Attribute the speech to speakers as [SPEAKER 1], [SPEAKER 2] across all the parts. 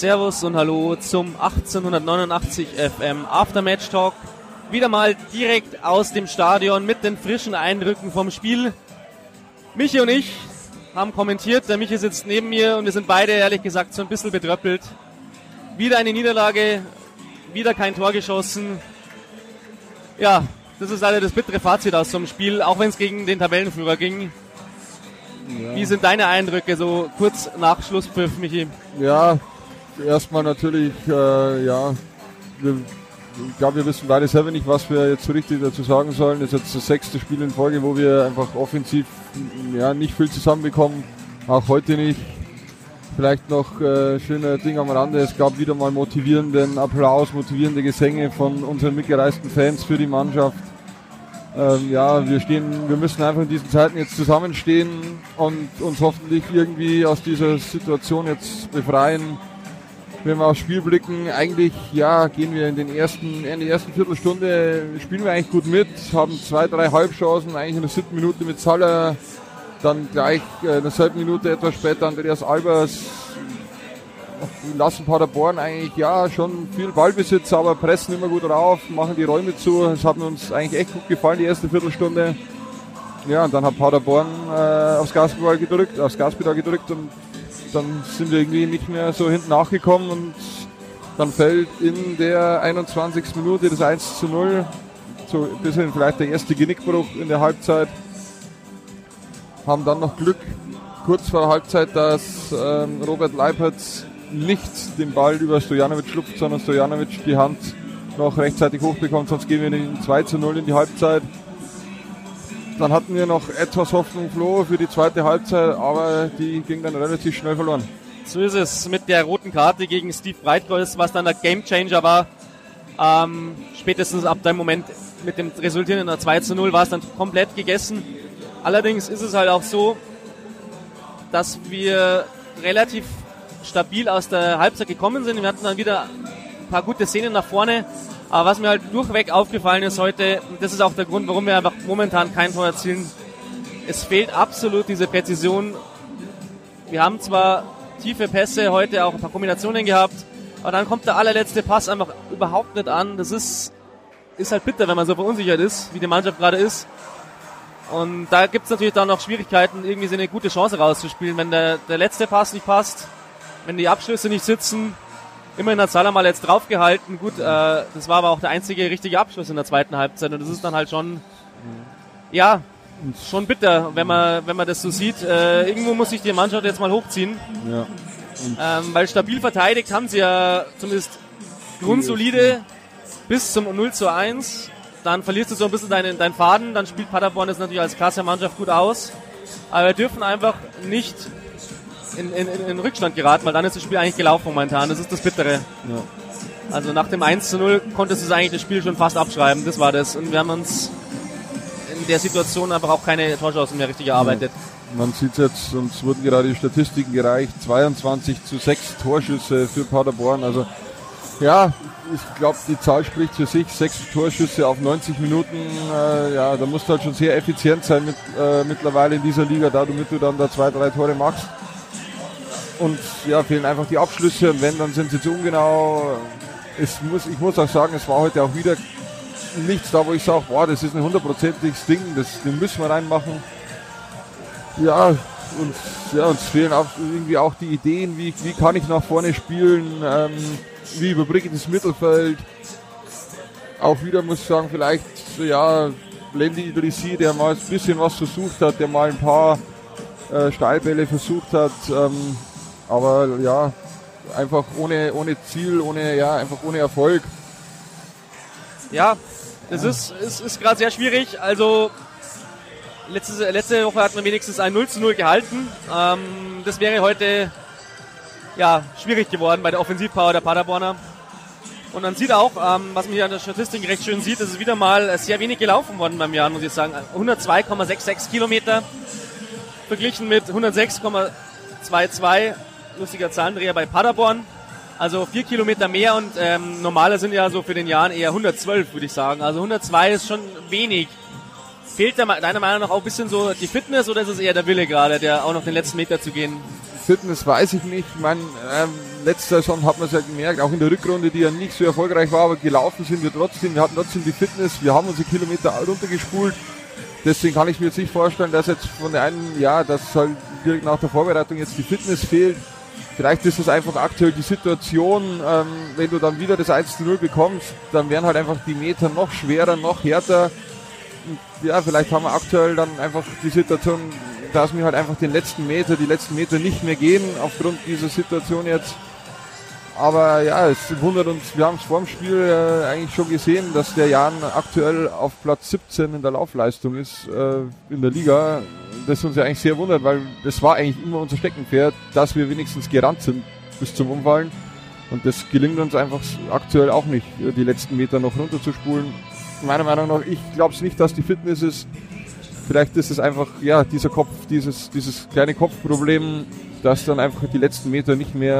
[SPEAKER 1] Servus und Hallo zum 1889 FM Aftermatch Talk. Wieder mal direkt aus dem Stadion mit den frischen Eindrücken vom Spiel. Michi und ich haben kommentiert, der Michi sitzt neben mir und wir sind beide ehrlich gesagt so ein bisschen bedröppelt. Wieder eine Niederlage, wieder kein Tor geschossen. Ja, das ist leider das bittere Fazit aus so einem Spiel, auch wenn es gegen den Tabellenführer ging. Ja. Wie sind deine Eindrücke so kurz nach Schlusspfiff, Michi?
[SPEAKER 2] Ja, erstmal natürlich, äh, ja, wir, ich glaube, wir wissen beide selber nicht, was wir jetzt so richtig dazu sagen sollen. Das ist jetzt das sechste Spiel in Folge, wo wir einfach offensiv ja, nicht viel zusammenbekommen. Auch heute nicht. Vielleicht noch äh, schöne Ding am Rande. Es gab wieder mal motivierenden Applaus, motivierende Gesänge von unseren mitgereisten Fans für die Mannschaft ähm, ja, wir stehen, wir müssen einfach in diesen Zeiten jetzt zusammenstehen und uns hoffentlich irgendwie aus dieser Situation jetzt befreien. Wenn wir aufs Spiel blicken, eigentlich, ja, gehen wir in den ersten, in der ersten Viertelstunde, spielen wir eigentlich gut mit, haben zwei, drei Halbchancen, eigentlich in der siebten Minute mit Salah, dann gleich äh, in der selben Minute etwas später Andreas Albers lassen Paderborn eigentlich ja schon viel Ballbesitz, aber pressen immer gut rauf, machen die Räume zu. Es hat uns eigentlich echt gut gefallen, die erste Viertelstunde. Ja, und dann hat Paderborn äh, aufs Gaspedal gedrückt, aufs Gaspedal gedrückt und dann sind wir irgendwie nicht mehr so hinten nachgekommen und dann fällt in der 21. Minute das 1 zu 0. So ein bisschen vielleicht der erste Genickbruch in der Halbzeit. Haben dann noch Glück, kurz vor der Halbzeit, dass ähm, Robert Leipertz nicht den Ball über Stojanovic schlupft, sondern Stojanovic die Hand noch rechtzeitig hochbekommt, sonst gehen wir in 2 zu 0 in die Halbzeit. Dann hatten wir noch etwas Hoffnung Flo für die zweite Halbzeit, aber die ging dann relativ schnell verloren.
[SPEAKER 1] So ist es mit der roten Karte gegen Steve Breitkreuz, was dann der Gamechanger war. Ähm, spätestens ab dem Moment mit dem Resultieren in der 2 zu 0 war es dann komplett gegessen. Allerdings ist es halt auch so, dass wir relativ stabil aus der Halbzeit gekommen sind. Wir hatten dann wieder ein paar gute Szenen nach vorne. Aber was mir halt durchweg aufgefallen ist heute, das ist auch der Grund, warum wir einfach momentan kein Tor erzielen, es fehlt absolut diese Präzision. Wir haben zwar tiefe Pässe heute, auch ein paar Kombinationen gehabt, aber dann kommt der allerletzte Pass einfach überhaupt nicht an. Das ist, ist halt bitter, wenn man so verunsichert ist, wie die Mannschaft gerade ist. Und da gibt es natürlich dann noch Schwierigkeiten, irgendwie so eine gute Chance rauszuspielen. Wenn der, der letzte Pass nicht passt, wenn die Abschlüsse nicht sitzen. Immerhin hat Salah mal jetzt draufgehalten. Gut, äh, das war aber auch der einzige richtige Abschluss in der zweiten Halbzeit. Und das ist dann halt schon, ja, schon bitter, wenn man, wenn man das so sieht. Äh, irgendwo muss sich die Mannschaft jetzt mal hochziehen. Ja. Ähm, weil stabil verteidigt haben sie ja zumindest grundsolide bis zum 0 zu 1. Dann verlierst du so ein bisschen deinen, deinen Faden. Dann spielt Paderborn das natürlich als klasse Mannschaft gut aus. Aber wir dürfen einfach nicht in, in, in Rückstand geraten, weil dann ist das Spiel eigentlich gelaufen momentan. Das ist das Bittere. Ja. Also nach dem 1 zu 0 konntest du eigentlich das Spiel schon fast abschreiben. Das war das. Und wir haben uns in der Situation einfach auch keine Torchancen mehr richtig erarbeitet.
[SPEAKER 2] Ja. Man sieht jetzt, uns wurden gerade die Statistiken gereicht, 22 zu 6 Torschüsse für Paderborn. Also ja, ich glaube, die Zahl spricht für sich. Sechs Torschüsse auf 90 Minuten. Äh, ja, da musst du halt schon sehr effizient sein mit, äh, mittlerweile in dieser Liga, da damit du dann da zwei, drei Tore machst und ja, fehlen einfach die Abschlüsse und wenn, dann sind sie zu ungenau. Es muss, ich muss auch sagen, es war heute auch wieder nichts da, wo ich sage, boah, das ist ein hundertprozentiges Ding, das, den müssen wir reinmachen. Ja, und ja, uns fehlen auch irgendwie auch die Ideen, wie, wie kann ich nach vorne spielen, ähm, wie überbrücke ich das Mittelfeld. Auch wieder muss ich sagen, vielleicht, ja, Lendi Idrissi, der mal ein bisschen was versucht hat, der mal ein paar äh, Steilbälle versucht hat, ähm, aber ja, einfach ohne, ohne Ziel, ohne, ja, einfach ohne Erfolg.
[SPEAKER 1] Ja, es ist, ist, ist gerade sehr schwierig. Also letzte, letzte Woche hat man wenigstens ein 0 zu 0 gehalten. Ähm, das wäre heute ja, schwierig geworden bei der Offensivpower der Paderborner. Und man sieht auch, ähm, was man hier an der Statistik recht schön sieht, es ist wieder mal sehr wenig gelaufen worden beim Jahr, muss ich sagen. 102,66 Kilometer verglichen mit 106,22 lustiger Zahlendreher bei Paderborn. Also vier Kilometer mehr und ähm, normale sind ja so für den Jahren eher 112, würde ich sagen. Also 102 ist schon wenig. Fehlt da deiner Meinung nach auch ein bisschen so die Fitness oder ist es eher der Wille gerade, der auch noch den letzten Meter zu gehen?
[SPEAKER 2] Fitness weiß ich nicht. Ich meine, ähm, letzte Saison hat man es ja gemerkt, auch in der Rückrunde, die ja nicht so erfolgreich war, aber gelaufen sind wir trotzdem. Wir hatten trotzdem die Fitness, wir haben unsere Kilometer runtergespult. Deswegen kann ich mir jetzt nicht vorstellen, dass jetzt von der einen, ja, dass halt direkt nach der Vorbereitung jetzt die Fitness fehlt. Vielleicht ist es einfach aktuell die Situation, ähm, wenn du dann wieder das 1 zu 0 bekommst, dann werden halt einfach die Meter noch schwerer, noch härter. Und ja, vielleicht haben wir aktuell dann einfach die Situation, dass wir halt einfach den letzten Meter, die letzten Meter nicht mehr gehen, aufgrund dieser Situation jetzt. Aber ja, es wundert uns, wir haben es vor dem Spiel äh, eigentlich schon gesehen, dass der Jan aktuell auf Platz 17 in der Laufleistung ist äh, in der Liga. Das uns ja eigentlich sehr wundert, weil das war eigentlich immer unser Steckenpferd, dass wir wenigstens gerannt sind bis zum Umfallen. Und das gelingt uns einfach aktuell auch nicht, die letzten Meter noch runterzuspulen. Meiner Meinung nach, ich glaube es nicht, dass die Fitness ist. Vielleicht ist es einfach, ja, dieser Kopf, dieses, dieses kleine Kopfproblem, das dann einfach die letzten Meter nicht mehr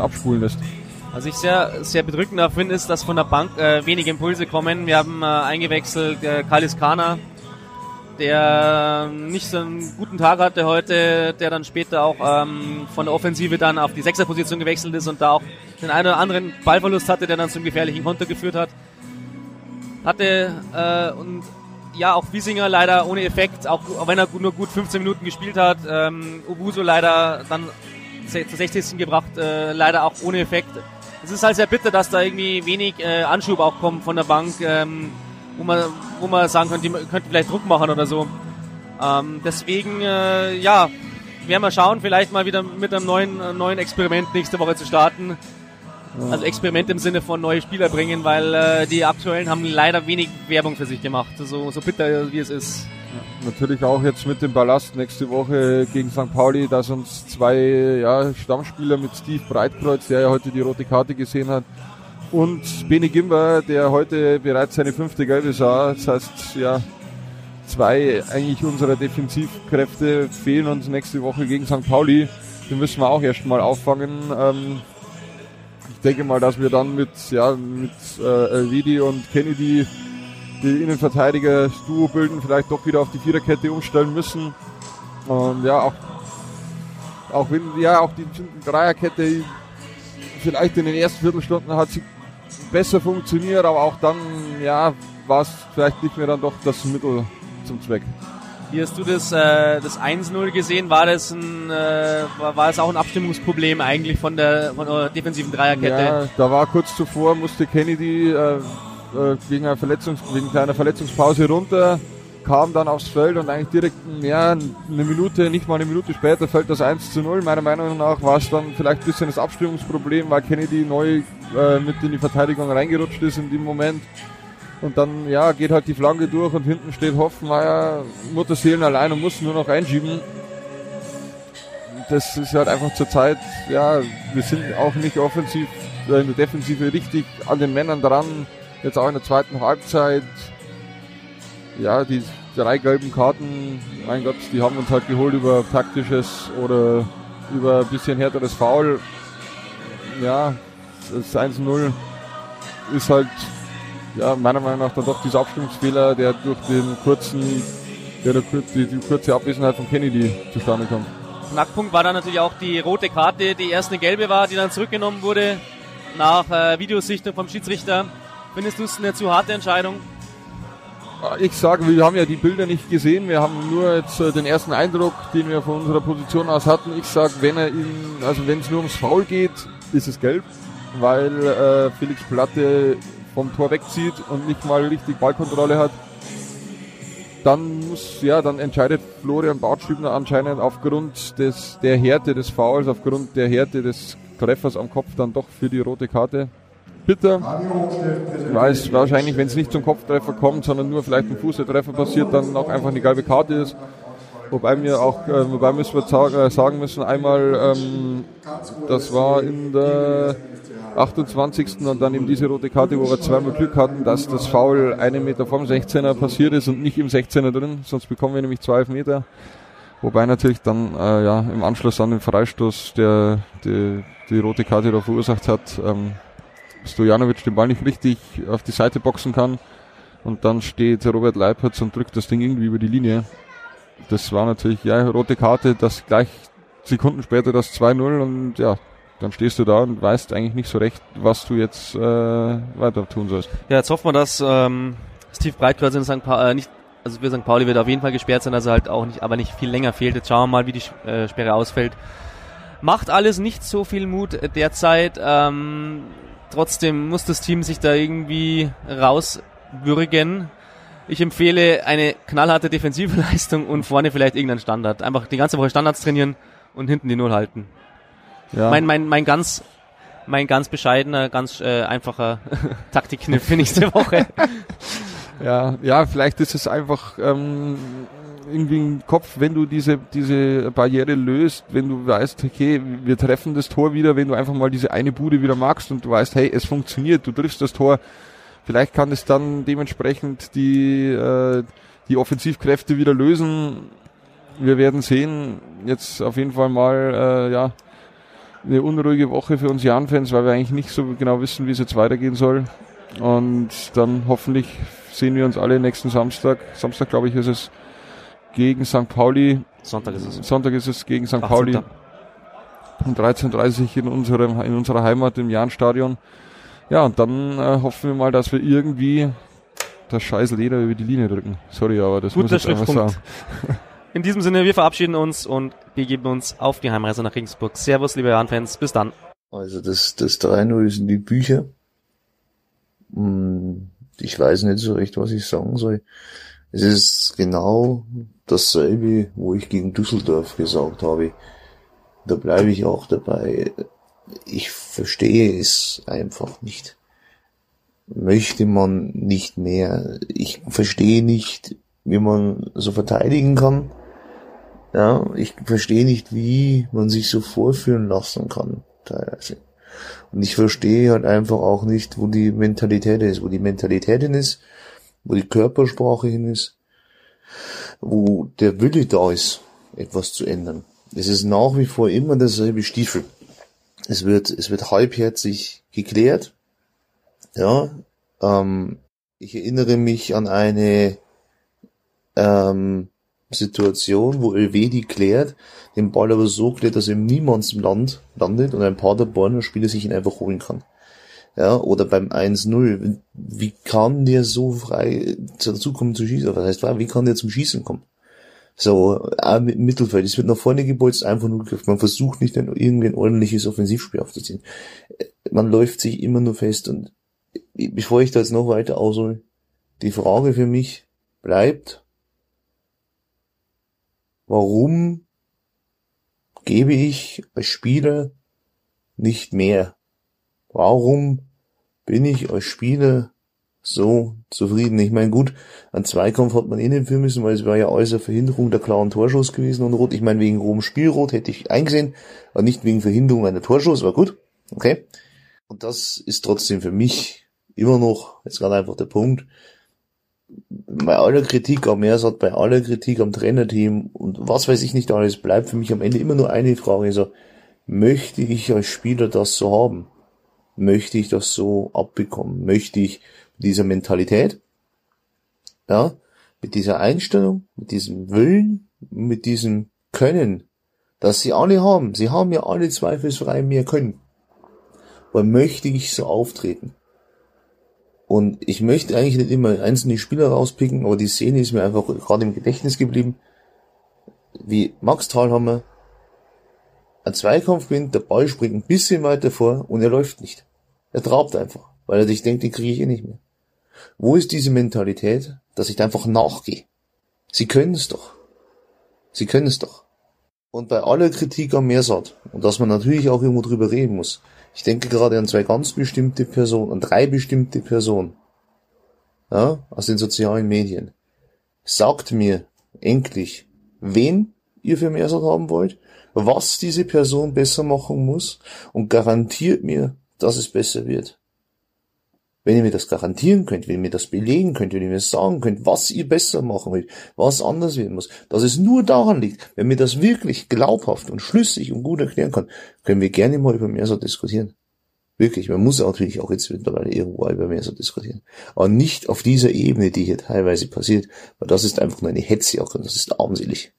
[SPEAKER 2] äh, abspulen lässt.
[SPEAKER 1] Was ich sehr, sehr bedrückend finde, ist, dass von der Bank äh, wenige Impulse kommen. Wir haben äh, eingewechselt äh, Kalis Kana, der nicht so einen guten Tag hatte heute, der dann später auch ähm, von der Offensive dann auf die Sechserposition gewechselt ist und da auch den einen oder anderen Ballverlust hatte, der dann zum gefährlichen Konter geführt hat. Hatte äh, und ja, auch Wiesinger leider ohne Effekt, auch, wenn er nur gut 15 Minuten gespielt hat. Ähm, Obuso leider dann zu 60. gebracht, äh, leider auch ohne Effekt es ist halt sehr bitter, dass da irgendwie wenig äh, Anschub auch kommt von der Bank, ähm, wo man, wo man sagen könnte, die könnten vielleicht Druck machen oder so. Ähm, deswegen, äh, ja, werden wir schauen, vielleicht mal wieder mit einem neuen, äh, neuen Experiment nächste Woche zu starten. Ja. Also Experiment im Sinne von neue Spieler bringen, weil äh, die aktuellen haben leider wenig Werbung für sich gemacht, so, so bitter wie es ist.
[SPEAKER 2] Ja, natürlich auch jetzt mit dem Ballast nächste Woche gegen St. Pauli, dass uns zwei ja, Stammspieler mit Steve Breitkreuz, der ja heute die rote Karte gesehen hat, und Beni Gimber, der heute bereits seine fünfte Gelbe sah. Das heißt, ja, zwei eigentlich unserer Defensivkräfte fehlen uns nächste Woche gegen St. Pauli. Den müssen wir auch erstmal auffangen. Ähm, ich denke mal, dass wir dann mit, ja, mit äh, Elvidi und Kennedy die Innenverteidiger Duo bilden, vielleicht doch wieder auf die Viererkette umstellen müssen. Und ja, auch, auch wenn, ja, auch die Dreierkette vielleicht in den ersten Viertelstunden hat sie besser funktioniert, aber auch dann, ja, war es vielleicht nicht mehr dann doch das Mittel zum Zweck.
[SPEAKER 1] Wie hast du das, äh, das 1-0 gesehen? War das ein, äh, war, es auch ein Abstimmungsproblem eigentlich von der, von der defensiven Dreierkette? Ja,
[SPEAKER 2] da war kurz zuvor, musste Kennedy äh, äh, wegen, einer Verletzungs wegen einer Verletzungspause runter, kam dann aufs Feld und eigentlich direkt ja, eine Minute, nicht mal eine Minute später fällt das 1 zu 0. Meiner Meinung nach war es dann vielleicht ein bisschen das Abstimmungsproblem, weil Kennedy neu äh, mit in die Verteidigung reingerutscht ist in dem Moment. Und dann ja, geht halt die Flanke durch und hinten steht Hoffenmeier, Mutterseelen allein und muss nur noch einschieben. Das ist halt einfach zur Zeit, ja, wir sind auch nicht offensiv, äh, in der Defensive richtig an den Männern dran Jetzt auch in der zweiten Halbzeit. Ja, die drei gelben Karten, mein Gott, die haben uns halt geholt über taktisches oder über ein bisschen härteres Foul. Ja, das 1-0 ist halt, ja, meiner Meinung nach dann doch dieser Abstimmungsfehler, der durch den kurzen, der, die, die kurze Abwesenheit von Kennedy zustande kommt.
[SPEAKER 1] Knackpunkt war dann natürlich auch die rote Karte, die erst eine gelbe war, die dann zurückgenommen wurde nach äh, Videosichtung vom Schiedsrichter. Findest du es eine zu harte Entscheidung?
[SPEAKER 2] Ich sage, wir haben ja die Bilder nicht gesehen. Wir haben nur jetzt äh, den ersten Eindruck, den wir von unserer Position aus hatten. Ich sage, wenn er ihn, also wenn es nur ums Foul geht, ist es gelb, weil äh, Felix Platte vom Tor wegzieht und nicht mal richtig Ballkontrolle hat. Dann muss, ja, dann entscheidet Florian Bautschübner anscheinend aufgrund des, der Härte des Fouls, aufgrund der Härte des Treffers am Kopf dann doch für die rote Karte bitter, weil es wahrscheinlich, wenn es nicht zum Kopftreffer kommt, sondern nur vielleicht ein Fußtreffer passiert, dann auch einfach eine gelbe Karte ist. Wobei wir auch, äh, wobei müssen wir äh, sagen müssen, einmal, ähm, das war in der 28. und dann eben diese rote Karte, wo wir zweimal Glück hatten, dass das Foul einen Meter vom 16er passiert ist und nicht im 16er drin, sonst bekommen wir nämlich zwei Meter. Wobei natürlich dann äh, ja im Anschluss an den Freistoß, der die, die rote Karte da verursacht hat, ähm, Stojanovic den Ball nicht richtig auf die Seite boxen kann. Und dann steht Robert Leipertz und drückt das Ding irgendwie über die Linie. Das war natürlich, ja, rote Karte, das gleich Sekunden später das 2-0 und ja, dann stehst du da und weißt eigentlich nicht so recht, was du jetzt äh, weiter tun sollst.
[SPEAKER 1] Ja, jetzt hoffen wir, dass ähm, Steve Breitkreuz in St. Pauli, äh, nicht, also für St. Pauli wird auf jeden Fall gesperrt sein, also halt auch nicht, aber nicht viel länger fehlt. Jetzt schauen wir mal, wie die äh, Sperre ausfällt. Macht alles nicht so viel Mut derzeit. Ähm, trotzdem muss das Team sich da irgendwie rauswürgen. Ich empfehle eine knallharte defensive Leistung und vorne vielleicht irgendein Standard. Einfach die ganze Woche Standards trainieren und hinten die Null halten. Ja. Mein, mein, mein ganz, mein ganz bescheidener, ganz äh, einfacher Taktikkniff für nächste Woche.
[SPEAKER 2] ja, ja, vielleicht ist es einfach ähm, irgendwie im Kopf, wenn du diese, diese Barriere löst, wenn du weißt, okay, wir treffen das Tor wieder, wenn du einfach mal diese eine Bude wieder magst und du weißt, hey, es funktioniert, du triffst das Tor, vielleicht kann es dann dementsprechend die, äh, die Offensivkräfte wieder lösen. Wir werden sehen. Jetzt auf jeden Fall mal, äh, ja, eine unruhige Woche für uns Jan-Fans, weil wir eigentlich nicht so genau wissen, wie es jetzt weitergehen soll. Und dann hoffentlich sehen wir uns alle nächsten Samstag. Samstag, glaube ich, ist es gegen St. Pauli.
[SPEAKER 1] Sonntag ist es.
[SPEAKER 2] Sonntag ist es gegen St. 18. Pauli. Um 13.30 Uhr in unserem, in unserer Heimat im Jahnstadion. Ja, und dann äh, hoffen wir mal, dass wir irgendwie das scheiß Leder über die Linie drücken. Sorry, aber das Guter muss ich einfach sagen.
[SPEAKER 1] In diesem Sinne, wir verabschieden uns und begeben uns auf die Heimreise nach Regensburg. Servus, liebe Jan-Fans, bis dann.
[SPEAKER 3] Also das, das 3-0 sind die Bücher. Hm, ich weiß nicht so recht, was ich sagen soll. Es ist genau dasselbe, wo ich gegen Düsseldorf gesagt habe. Da bleibe ich auch dabei. Ich verstehe es einfach nicht. Möchte man nicht mehr. Ich verstehe nicht, wie man so verteidigen kann. Ja, ich verstehe nicht, wie man sich so vorführen lassen kann, teilweise. Und ich verstehe halt einfach auch nicht, wo die Mentalität ist, wo die Mentalität hin ist, wo die Körpersprache hin ist, wo der Wille da ist, etwas zu ändern. Es ist nach wie vor immer derselbe Stiefel. Es wird, es wird halbherzig geklärt. Ja, ähm, ich erinnere mich an eine ähm, Situation, wo Elvedi klärt, den Ball aber so klärt, dass er im Niemandsland landet und ein Paderborner Spieler sich ihn einfach holen kann. Ja, oder beim 1-0. Wie kann der so frei dazu kommen zu schießen? Was heißt, wie kann der zum Schießen kommen? So, auch mit Mittelfeld. Es wird nach vorne gebolzt, einfach nur geköpft. Man versucht nicht irgendwie ein ordentliches Offensivspiel aufzuziehen. Man läuft sich immer nur fest und bevor ich da jetzt noch weiter aushole, die Frage für mich bleibt, warum gebe ich als Spieler nicht mehr? Warum bin ich als Spieler so zufrieden? Ich meine, gut, an Zweikampf hat man eh nicht für müssen, weil es war ja äußere Verhinderung der klaren Torschuss gewesen und Rot. Ich meine, wegen Rom Spielrot hätte ich eingesehen, aber nicht wegen Verhinderung einer Torschuss, war gut. Okay. Und das ist trotzdem für mich immer noch, jetzt gerade einfach der Punkt, bei aller Kritik am Mersat, bei aller Kritik am Trainerteam und was weiß ich nicht alles, bleibt für mich am Ende immer nur eine Frage, also, möchte ich als Spieler das so haben? Möchte ich das so abbekommen? Möchte ich mit dieser Mentalität, ja, mit dieser Einstellung, mit diesem Willen, mit diesem Können, das sie alle haben, sie haben ja alle zweifelsfrei mehr Können, aber möchte ich so auftreten? Und ich möchte eigentlich nicht immer einzelne Spieler rauspicken, aber die Szene ist mir einfach gerade im Gedächtnis geblieben. Wie Max Thalhammer ein Zweikampf gewinnt, der Ball springt ein bisschen weiter vor und er läuft nicht. Er trabt einfach, weil er sich denkt, den kriege ich eh nicht mehr. Wo ist diese Mentalität, dass ich da einfach nachgehe? Sie können es doch. Sie können es doch. Und bei aller Kritik am Meersat, und dass man natürlich auch irgendwo drüber reden muss, ich denke gerade an zwei ganz bestimmte Personen, an drei bestimmte Personen, ja, aus den sozialen Medien. Sagt mir endlich, wen ihr für Meersat haben wollt, was diese Person besser machen muss und garantiert mir, dass es besser wird. Wenn ihr mir das garantieren könnt, wenn ihr mir das belegen könnt, wenn ihr mir sagen könnt, was ihr besser machen wollt, was anders werden muss, dass es nur daran liegt, wenn mir das wirklich glaubhaft und schlüssig und gut erklären kann, können wir gerne mal über mehr so diskutieren. Wirklich, man muss natürlich auch jetzt mittlerweile irgendwo über mehr so diskutieren. Aber nicht auf dieser Ebene, die hier teilweise passiert, weil das ist einfach nur eine Hetze und das ist armselig.